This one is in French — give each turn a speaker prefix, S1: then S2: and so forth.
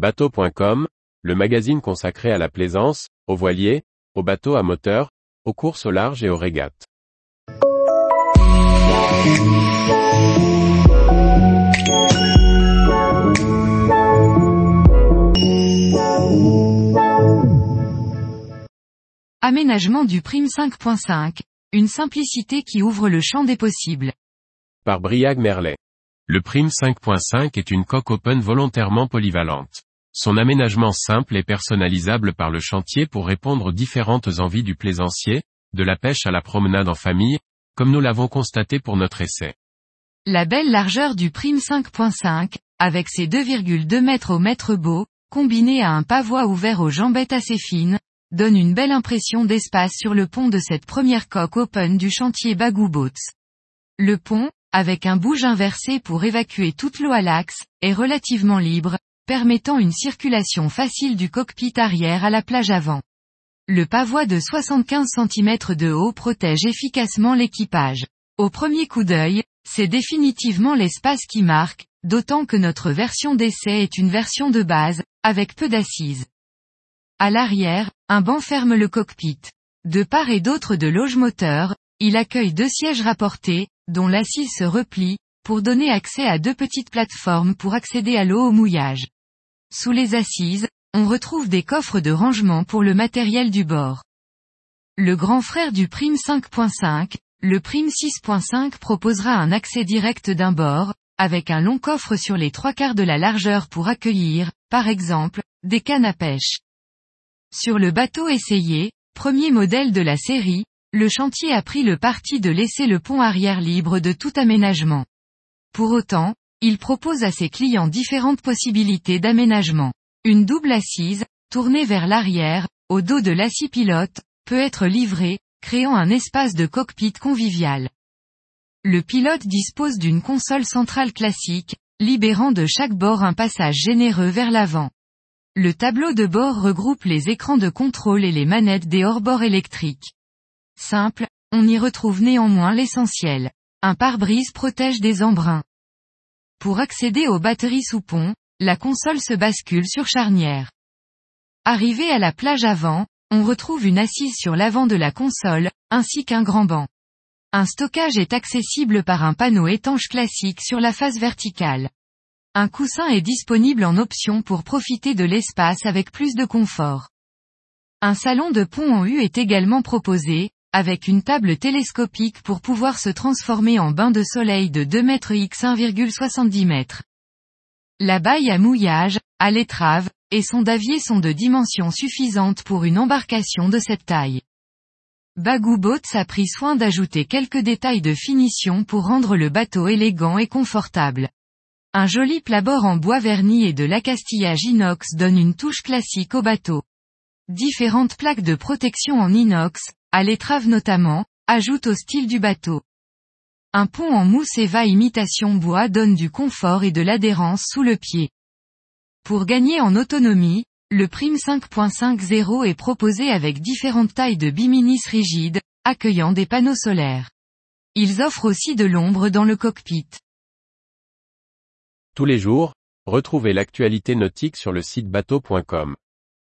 S1: Bateau.com, le magazine consacré à la plaisance, aux voiliers, aux bateaux à moteur, aux courses au large et aux régates.
S2: Aménagement du prime 5.5, une simplicité qui ouvre le champ des possibles.
S1: Par Briag Merlet. Le Prime 5.5 est une coque open volontairement polyvalente. Son aménagement simple et personnalisable par le chantier pour répondre aux différentes envies du plaisancier, de la pêche à la promenade en famille, comme nous l'avons constaté pour notre essai.
S2: La belle largeur du Prime 5.5, avec ses 2,2 mètres au mètre beau, combiné à un pavois ouvert aux jambettes assez fines, donne une belle impression d'espace sur le pont de cette première coque open du chantier Bagou Boats. Le pont, avec un bouge inversé pour évacuer toute l'eau à l'axe, est relativement libre, permettant une circulation facile du cockpit arrière à la plage avant. Le pavois de 75 cm de haut protège efficacement l'équipage. Au premier coup d'œil, c'est définitivement l'espace qui marque, d'autant que notre version d'essai est une version de base, avec peu d'assises. À l'arrière, un banc ferme le cockpit. De part et d'autre de loge moteur, il accueille deux sièges rapportés, dont l'assise se replie, pour donner accès à deux petites plateformes pour accéder à l'eau au mouillage. Sous les assises, on retrouve des coffres de rangement pour le matériel du bord. Le grand frère du Prime 5.5, le Prime 6.5 proposera un accès direct d'un bord, avec un long coffre sur les trois quarts de la largeur pour accueillir, par exemple, des cannes à pêche. Sur le bateau essayé, premier modèle de la série, le chantier a pris le parti de laisser le pont arrière libre de tout aménagement. Pour autant, il propose à ses clients différentes possibilités d'aménagement. Une double assise, tournée vers l'arrière, au dos de l'assis pilote, peut être livrée, créant un espace de cockpit convivial. Le pilote dispose d'une console centrale classique, libérant de chaque bord un passage généreux vers l'avant. Le tableau de bord regroupe les écrans de contrôle et les manettes des hors-bords électriques. Simple, on y retrouve néanmoins l'essentiel. Un pare-brise protège des embruns. Pour accéder aux batteries sous pont, la console se bascule sur charnière. Arrivé à la plage avant, on retrouve une assise sur l'avant de la console, ainsi qu'un grand banc. Un stockage est accessible par un panneau étanche classique sur la face verticale. Un coussin est disponible en option pour profiter de l'espace avec plus de confort. Un salon de pont en U est également proposé, avec une table télescopique pour pouvoir se transformer en bain de soleil de 2 mètres x 1,70 m. La baille à mouillage, à l'étrave, et son davier sont de dimensions suffisantes pour une embarcation de cette taille. Bagou Boats a pris soin d'ajouter quelques détails de finition pour rendre le bateau élégant et confortable. Un joli plat-bord en bois verni et de l'accastillage inox donne une touche classique au bateau. Différentes plaques de protection en inox, à l'étrave notamment, ajoute au style du bateau. Un pont en mousse Eva imitation bois donne du confort et de l'adhérence sous le pied. Pour gagner en autonomie, le Prime 5.50 est proposé avec différentes tailles de biminis rigides, accueillant des panneaux solaires. Ils offrent aussi de l'ombre dans le cockpit.
S1: Tous les jours, retrouvez l'actualité nautique sur le site bateau.com.